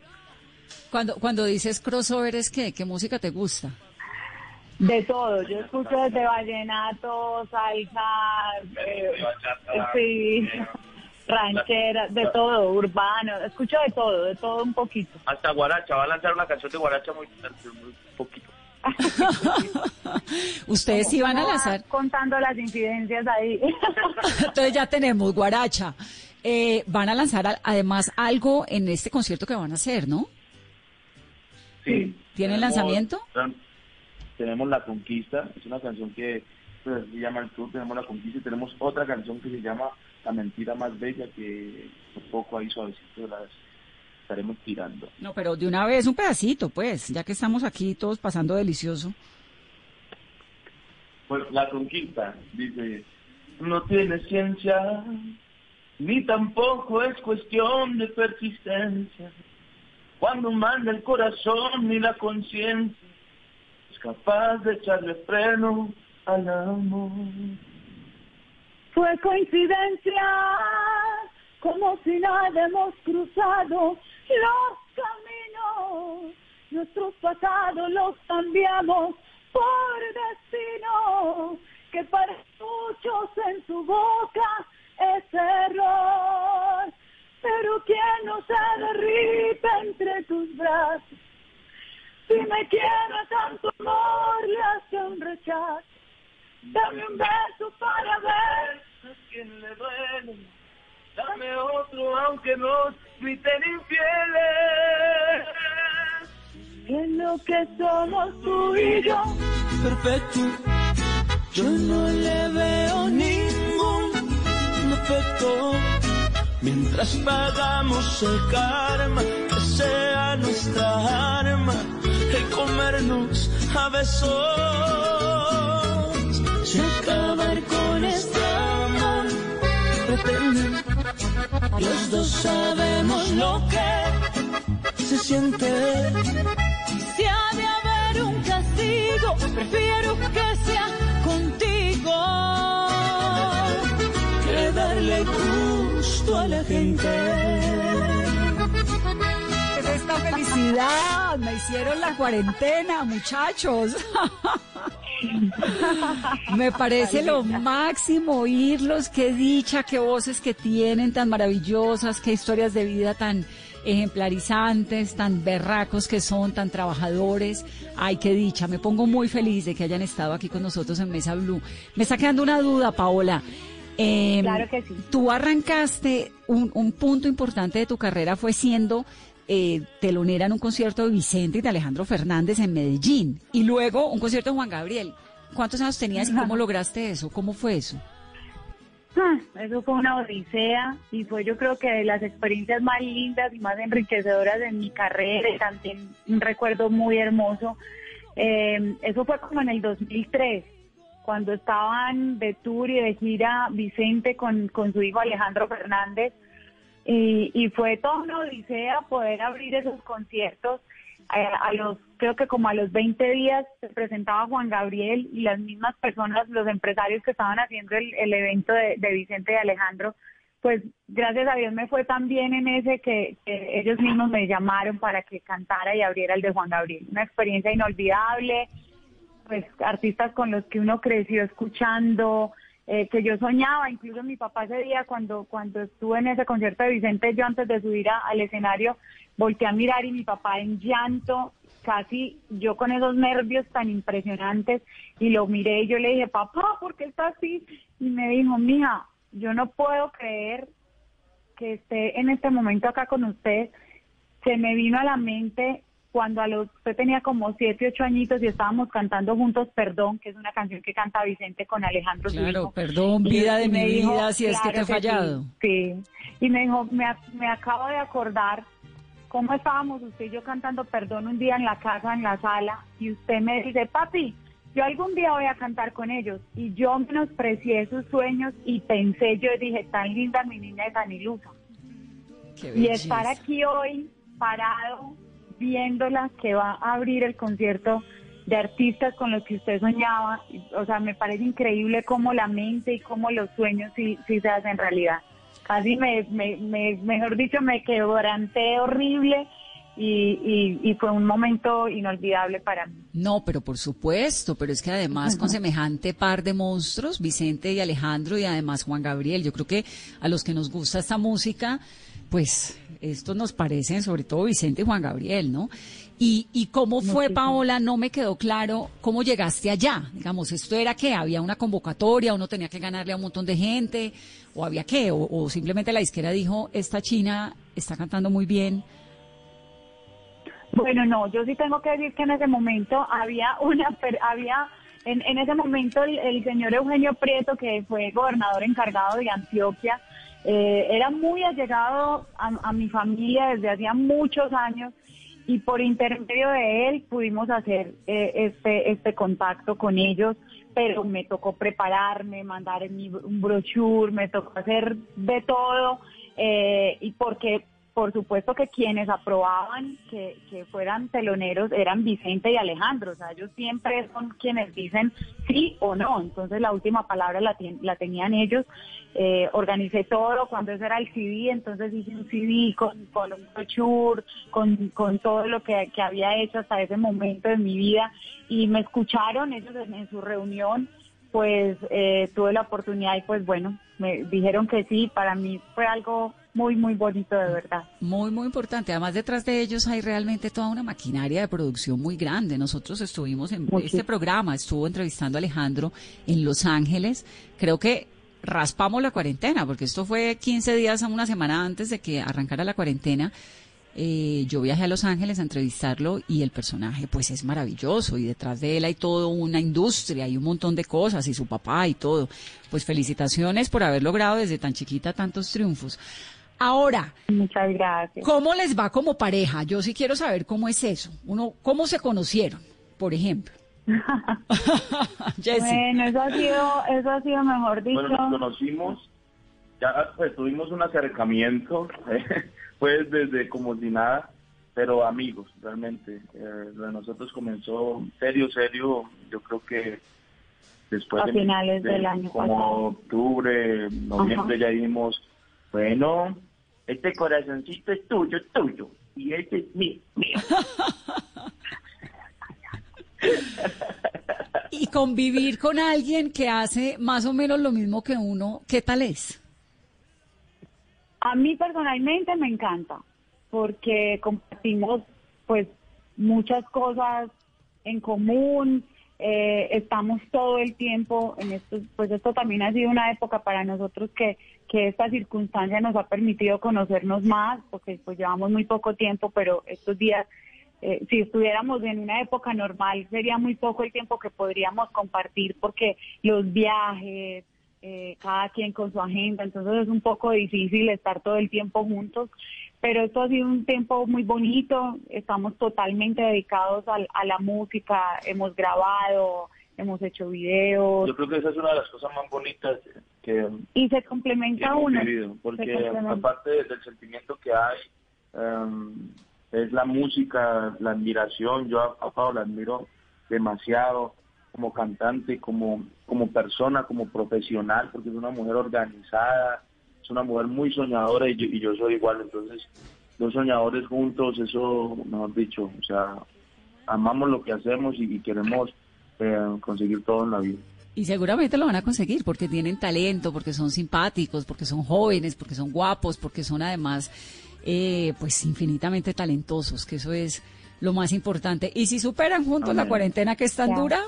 Cuando, cuando dices crossover, ¿es qué? ¿Qué música te gusta? De todo, yo escucho desde vallenato, salsa, eh, sí ranchera, de todo, urbano, escucho de todo, de todo un poquito. Hasta guaracha, va a lanzar una canción de guaracha muy, muy poquito. Ustedes sí van a lanzar. Contando las incidencias ahí. Entonces ya tenemos guaracha. Eh, van a lanzar además algo en este concierto que van a hacer, ¿no? Sí. ¿Tienen lanzamiento? Tenemos La Conquista, es una canción que pues, se llama El Tour, tenemos La Conquista y tenemos otra canción que se llama la mentira más bella que un poco ahí suavecito las estaremos tirando. No, pero de una vez un pedacito, pues, ya que estamos aquí todos pasando delicioso. Pues la conquista, dice, no tiene ciencia, ni tampoco es cuestión de persistencia. Cuando manda el corazón ni la conciencia, es capaz de echarle freno al amor. Fue coincidencia, como si nada hemos cruzado los caminos. Nuestros pasados los cambiamos por destino, que para muchos en su boca es error. Pero quien no se derrite entre tus brazos, si me quiere tanto amor, le hace un rechazo. Dame un beso para ver a quién le duele. Dame otro aunque nos griten infieles. Es lo que somos tú y yo. Perfecto. Yo no le veo ningún defecto. Mientras pagamos el karma, que sea nuestra arma, el comernos a besos si acabar con este amor pretenden. Los dos sabemos lo que se siente. Si ha de haber un castigo, prefiero que sea contigo. Que darle gusto a la gente. Es esta felicidad, me hicieron la cuarentena, muchachos. Me parece lo máximo oírlos, qué dicha, qué voces que tienen tan maravillosas, qué historias de vida tan ejemplarizantes, tan berracos que son, tan trabajadores. Ay, qué dicha, me pongo muy feliz de que hayan estado aquí con nosotros en Mesa Blue. Me está quedando una duda, Paola. Em, claro que sí. Tú arrancaste, un, un punto importante de tu carrera fue siendo eh, telonera en un concierto de Vicente y de Alejandro Fernández en Medellín. Y luego un concierto de Juan Gabriel. ¿Cuántos años tenías y cómo lograste eso? ¿Cómo fue eso? Ah, eso fue una odisea y fue yo creo que de las experiencias más lindas y más enriquecedoras de mi carrera, también un recuerdo muy hermoso. Eh, eso fue como en el 2003, cuando estaban de tour y de gira Vicente con, con su hijo Alejandro Fernández y, y fue toda una odisea poder abrir esos conciertos. Eh, a, los, creo que como a los 20 días se presentaba Juan Gabriel y las mismas personas, los empresarios que estaban haciendo el, el evento de, Vicente y Alejandro, pues gracias a Dios me fue tan bien en ese que, ellos mismos me llamaron para que cantara y abriera el de Juan Gabriel. Una experiencia inolvidable, pues artistas con los que uno creció escuchando, eh, que yo soñaba, incluso mi papá ese día cuando, cuando estuve en ese concierto de Vicente, yo antes de subir al escenario, volteé a mirar y mi papá en llanto, casi yo con esos nervios tan impresionantes, y lo miré y yo le dije, papá, ¿por qué está así? Y me dijo, mija, yo no puedo creer que esté en este momento acá con usted. Se me vino a la mente cuando a los, usted tenía como siete, ocho añitos y estábamos cantando juntos Perdón, que es una canción que canta Vicente con Alejandro. Claro, perdón, vida de mi vida, si es que te he fallado. Sí, y me dijo, me, me acabo de acordar cómo estábamos usted y yo cantando Perdón un día en la casa, en la sala, y usted me dice, papi, yo algún día voy a cantar con ellos. Y yo menosprecié sus sueños y pensé, yo dije, tan linda mi niña de tan ilusa. Y estar aquí hoy parado viéndola que va a abrir el concierto de artistas con los que usted soñaba, o sea, me parece increíble cómo la mente y cómo los sueños sí, sí se hacen realidad. Casi me, me, me mejor dicho, me quebranté horrible y, y, fue un momento inolvidable para mí. No, pero por supuesto, pero es que además con semejante par de monstruos, Vicente y Alejandro y además Juan Gabriel, yo creo que a los que nos gusta esta música, pues estos nos parecen, sobre todo Vicente y Juan Gabriel, ¿no? Y, y cómo fue, Paola, no me quedó claro cómo llegaste allá. Digamos, esto era que había una convocatoria, uno tenía que ganarle a un montón de gente, o había qué, o, o simplemente la izquierda dijo, esta china está cantando muy bien, bueno, no, yo sí tengo que decir que en ese momento había una, había, en, en ese momento el, señor Eugenio Prieto, que fue gobernador encargado de Antioquia, eh, era muy allegado a, mi familia desde hacía muchos años y por intermedio de él pudimos hacer eh, este, este contacto con ellos, pero me tocó prepararme, mandar un brochure, me tocó hacer de todo, eh, y porque por supuesto que quienes aprobaban que, fueran teloneros eran Vicente y Alejandro, o sea, ellos siempre son quienes dicen sí o no, entonces la última palabra la, la tenían ellos. Eh, organicé todo, cuando ese era el CD, entonces hice un CD con, con un brochure, con, con todo lo que, había hecho hasta ese momento de mi vida y me escucharon ellos en, su reunión pues eh, tuve la oportunidad y pues bueno, me dijeron que sí, para mí fue algo muy, muy bonito de verdad. Muy, muy importante. Además, detrás de ellos hay realmente toda una maquinaria de producción muy grande. Nosotros estuvimos en este programa, estuvo entrevistando a Alejandro en Los Ángeles. Creo que raspamos la cuarentena, porque esto fue 15 días a una semana antes de que arrancara la cuarentena. Eh, yo viajé a Los Ángeles a entrevistarlo y el personaje pues es maravilloso y detrás de él hay toda una industria y un montón de cosas y su papá y todo. Pues felicitaciones por haber logrado desde tan chiquita tantos triunfos. Ahora, muchas gracias. ¿Cómo les va como pareja? Yo sí quiero saber cómo es eso. Uno, ¿cómo se conocieron, por ejemplo? bueno, eso ha sido, eso ha sido mejor dicho. Bueno, nos conocimos, ya pues, tuvimos un acercamiento, pues desde como si nada, pero amigos, realmente. Eh, de nosotros comenzó serio, serio, yo creo que después a de, finales del año como octubre, noviembre ya dijimos, bueno, este corazoncito es tuyo, tuyo, y este es mío, mío. y convivir con alguien que hace más o menos lo mismo que uno, ¿qué tal es? A mí personalmente me encanta, porque compartimos pues muchas cosas en común, eh, estamos todo el tiempo en esto, pues esto también ha sido una época para nosotros que, que esta circunstancia nos ha permitido conocernos más, porque pues llevamos muy poco tiempo, pero estos días, eh, si estuviéramos en una época normal, sería muy poco el tiempo que podríamos compartir, porque los viajes, eh, cada quien con su agenda, entonces es un poco difícil estar todo el tiempo juntos, pero esto ha sido un tiempo muy bonito, estamos totalmente dedicados a, la música, hemos grabado, hemos hecho videos. Yo creo que esa es una de las cosas más bonitas que... Y se complementa uno. porque aparte del sentimiento que hay, em, es la música, la admiración, yo a, Pablo la admiro demasiado como cantante, como, como persona, como profesional, porque es una mujer organizada, es una mujer muy soñadora y yo, soy igual, entonces dos soñadores juntos, eso, mejor dicho, o sea, amamos lo que hacemos y, queremos eh, conseguir todo en la vida. Y seguramente lo van a conseguir porque tienen talento, porque son simpáticos, porque son jóvenes, porque son guapos, porque son además, eh, pues, infinitamente talentosos, que eso es lo más importante. Y si superan juntos la cuarentena que es tan dura,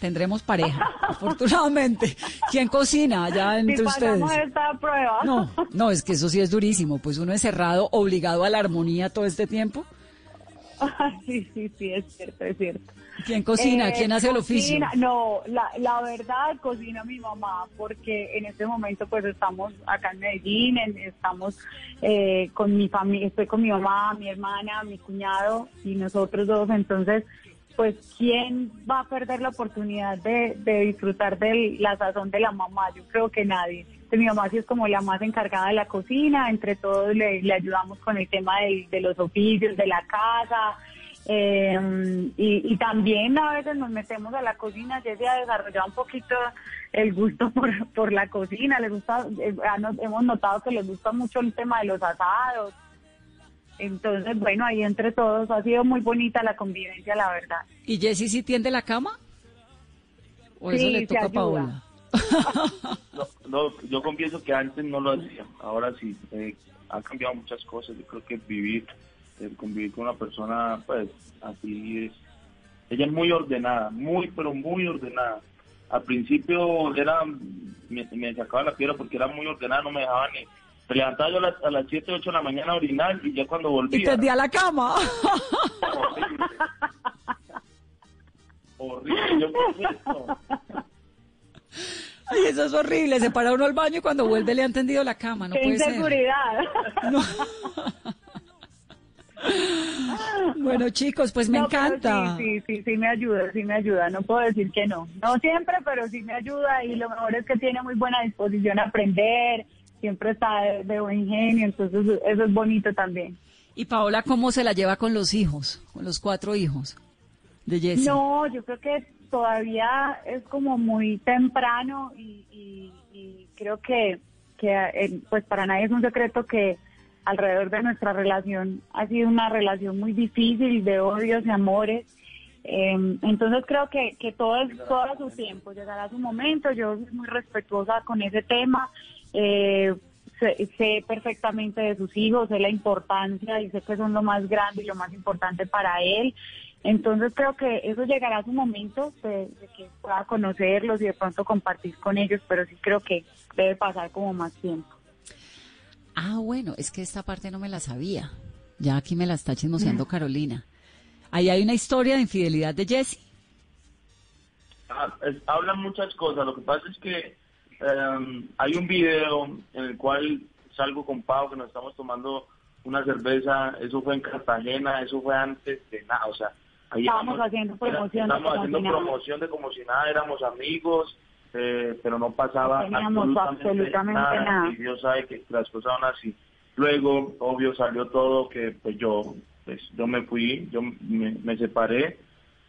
tendremos pareja, afortunadamente. ¿Quién cocina allá entre si ustedes? esta prueba. No, no, es que eso sí es durísimo, pues uno es cerrado, obligado a la armonía todo este tiempo. sí, sí, sí, es cierto, es cierto. ¿Quién cocina? Eh, ¿Quién hace el oficio? No, la, la verdad cocina mi mamá porque en este momento pues estamos acá en Medellín, en- estamos eh, con mi familia, estoy con mi mamá, mi hermana, mi cuñado y nosotros dos, entonces pues quién va a perder la oportunidad de, de disfrutar de la sazón de la mamá, yo creo que nadie. Entonces, mi mamá sí es como la más encargada de la cocina, entre todos le, le ayudamos con el tema del- de, los oficios, de la casa, eh, y, y también a veces nos metemos a la cocina, Jessy ha desarrollado un poquito el gusto por, por la cocina, les gusta, eh, hemos notado que les gusta mucho el tema de los asados. Entonces, bueno, ahí entre todos ha sido muy bonita la convivencia, la verdad. ¿Y Jessy sí tiende la cama? ¿O eso Sí, le se toca a ayuda. Paola? No, no, yo confieso que antes no lo hacía, ahora sí, eh, han cambiado muchas cosas, yo creo que vivir, convivir con una persona, pues así es, ella es muy ordenada, muy, pero muy ordenada. Al principio era, me, me sacaba la piedra porque era muy ordenada, no me dejaba ni, me levantaba yo a las, a las 7, 8 de la mañana a orinar y ya cuando Y volvía, tendía la cama. horrible, yo ¿qué es esto? Ay, eso es horrible. Se para uno al baño y cuando vuelve le han tendido la cama. No Qué puede ser. inseguridad. Bueno, chicos, pues me No, encanta. Sí, sí, sí, sí me ayuda, sí me ayuda. No puedo decir que no. No siempre, pero sí me ayuda y lo mejor es que tiene muy buena disposición a aprender. Siempre está de, de buen genio, entonces eso es bonito también. Y Paola, ¿cómo se la lleva con los hijos? Con los cuatro hijos de Jessy. No, yo creo que todavía es como muy temprano y, y- y creo que, que eh, pues para nadie es un secreto que alrededor de nuestra relación ha sido una relación muy difícil de odios y amores. Eh, entonces creo que, que todo es todo a su tiempo, llegará su momento, yo soy muy respetuosa con ese tema, eh, sé, sé perfectamente de sus hijos, sé la importancia y sé que son lo más grande y lo más importante para él. Entonces creo que eso llegará a su momento de que pueda conocerlos y de pronto compartir con ellos, pero sí creo que debe pasar como más tiempo. Ah, bueno, es que esta parte no me la sabía. Ya aquí me la está chismoseando Carolina. Ahí hay una historia de infidelidad de Jessy. Ah, hablan muchas cosas. Lo que pasa es que eh, hay un video en el cual salgo con Pau que nos estamos tomando una cerveza. Eso fue en Cartagena, eso fue antes de nada. O sea, ahí Estábamos haciendo era- promoción de estábamos haciendo promoción de como si nada, éramos amigos, eh, pero no pasaba teníamos absolutamente nada. Y Dios sabe que las cosas son así. Luego, obvio, salió todo que pues yo, pues yo me fui, yo me, me separé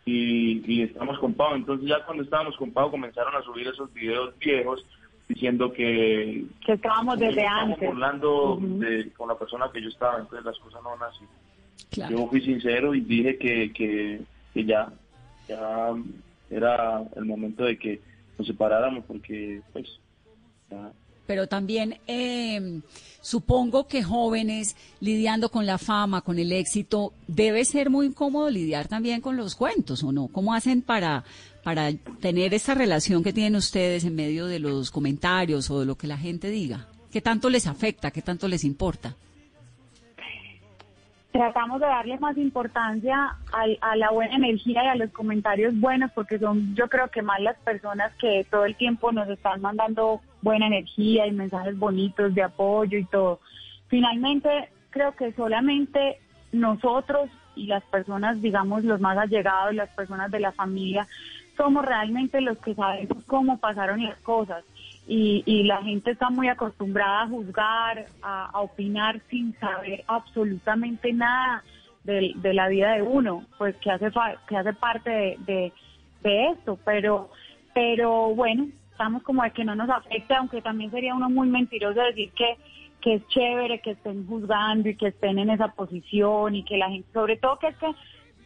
y, y estamos con Pau. Entonces ya cuando estábamos con Pau comenzaron a subir esos videos viejos diciendo que Que estábamos que desde estábamos antes. burlando de- con la persona que yo estaba, entonces las cosas no van así. Claro. Yo fui sincero y dije que, que, que ya, ya era el momento de que nos separáramos porque pues Pero también eh, supongo que jóvenes lidiando con la fama, con el éxito, debe ser muy incómodo lidiar también con los cuentos, ¿o no? ¿Cómo hacen para, para tener esa relación que tienen ustedes en medio de los comentarios o de lo que la gente diga? ¿Qué tanto les afecta? ¿Qué tanto les importa? Tratamos de darle más importancia al- a, la buena energía y a los comentarios buenos porque son yo creo que más las personas que todo el tiempo nos están mandando buena energía y mensajes bonitos de apoyo y todo. Finalmente creo que solamente nosotros y las personas, digamos, los más allegados, las personas de la familia, somos realmente los que sabemos cómo pasaron las cosas. Y, y la gente está muy acostumbrada a juzgar, a, opinar sin saber absolutamente nada de, de la vida de uno, pues que hace que hace parte de, de, de esto. Pero, pero bueno, estamos como de que no nos afecte, aunque también sería uno muy mentiroso decir que que es chévere que estén juzgando y que estén en esa posición y que la gente, sobre todo que es que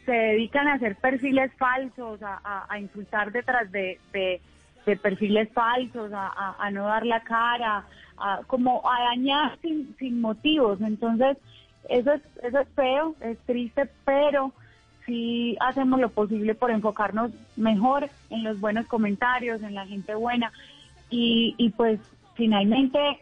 se dedican a hacer perfiles falsos, a, a, insultar detrás de, de, perfiles falsos, a, no dar la cara, a, como a dañar sin, sin motivos. Entonces, eso es, eso es feo, es triste, pero sí hacemos lo posible por enfocarnos mejor en los buenos comentarios, en la gente buena. Y, y pues finalmente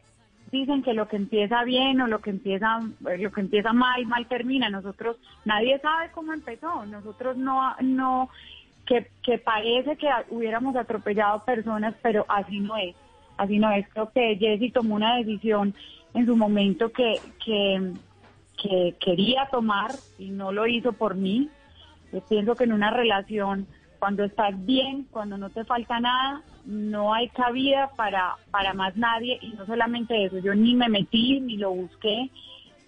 dicen que lo que empieza bien o lo que empieza lo que empieza mal mal termina nosotros nadie sabe cómo empezó nosotros no no que, parece que hubiéramos atropellado personas pero así no es. Así no es. Creo que Jessy tomó una decisión en su momento que que, que quería tomar y no lo hizo por mí. Yo pienso que en una relación cuando estás bien cuando no te falta nada no hay cabida para, para más nadie. Y no solamente eso, yo ni me metí ni lo busqué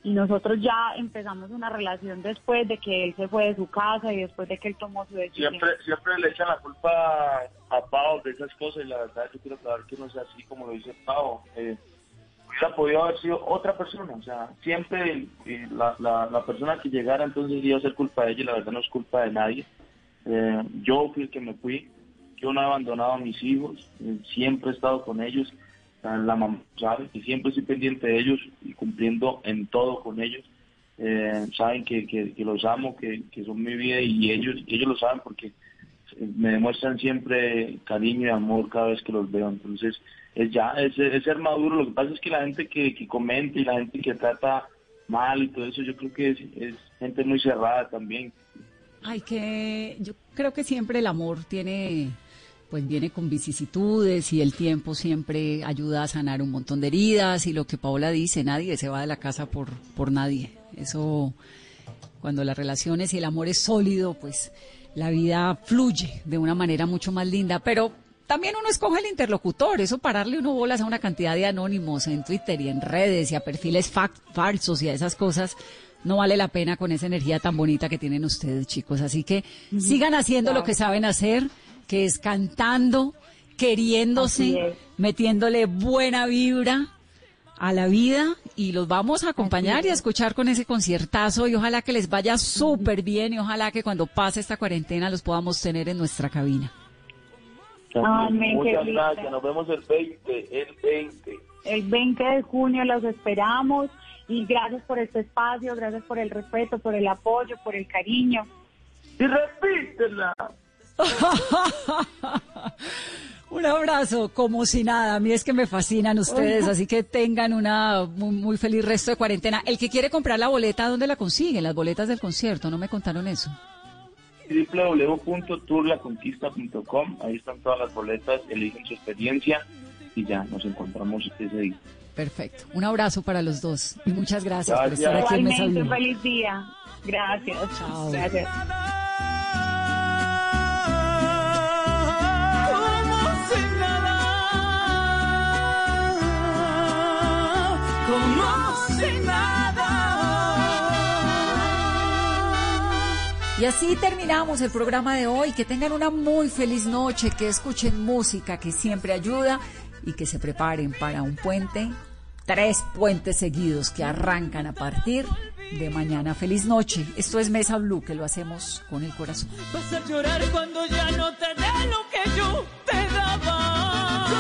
y nosotros ya empezamos una relación después de que él se fue de su casa y después de que él tomó su decisión. Siempre, siempre le echan la culpa a Pau de esas cosas y la verdad yo quiero aclarar que no sea así como lo dice Pau. Eh, hubiera podido haber sido otra persona, o sea, siempre la, la, persona que llegara entonces iba a ser culpa de ella y la verdad no es culpa de nadie. Eh, yo fui el que me fui, yo no he abandonado a mis hijos, eh, siempre he estado con ellos. La mamá sabe que siempre estoy pendiente de ellos y cumpliendo en todo con ellos. Eh, saben que, que, los amo, que, que, son mi vida y ellos, ellos lo saben porque me demuestran siempre cariño y amor cada vez que los veo. Entonces, es ya, es, es ser maduro. Lo que pasa es que la gente que, que comenta y la gente que trata mal y todo eso, yo creo que es, es gente muy cerrada también. Ay, que yo creo que siempre el amor tiene pues viene con vicisitudes y el tiempo siempre ayuda a sanar un montón de heridas y lo que Paola dice, nadie se va de la casa por, por nadie. Eso, cuando las relaciones y el amor es sólido, pues la vida fluye de una manera mucho más linda, pero también uno escoge el interlocutor, eso pararle uno bolas a una cantidad de anónimos en Twitter y en redes y a perfiles falsos y a esas cosas, no vale la pena con esa energía tan bonita que tienen ustedes, chicos. Así que sigan haciendo lo que saben hacer que es cantando, queriéndose, metiéndole buena vibra a la vida y los vamos a acompañar y a escuchar con ese conciertazo y ojalá que les vaya súper bien y ojalá que cuando pase esta cuarentena los podamos tener en nuestra cabina. Muchas gracias, nos vemos el 20, el 20. El 20 de junio los esperamos y gracias por este espacio, gracias por el respeto, por el apoyo, por el cariño. Y repítela. Un abrazo, como si nada. A mí es que me fascinan ustedes, así que tengan una muy, feliz resto de cuarentena. El que quiere comprar la boleta, ¿dónde la consiguen? Las boletas del concierto, no me contaron eso. www.tourlaconquista.com, ahí están todas las boletas, eligen su experiencia y ya nos encontramos ese día. Perfecto. Un abrazo para los dos y muchas gracias, por estar aquí en Mesa feliz día. Gracias. Chao. Gracias. Y así terminamos el programa de hoy. Que tengan una muy feliz noche, que escuchen música que siempre ayuda y que se preparen para un puente, tres puentes seguidos que arrancan a partir de mañana. Feliz noche. Esto es Mesa Blue, que lo hacemos con el corazón. Vas a llorar cuando ya no te dé lo que yo te daba.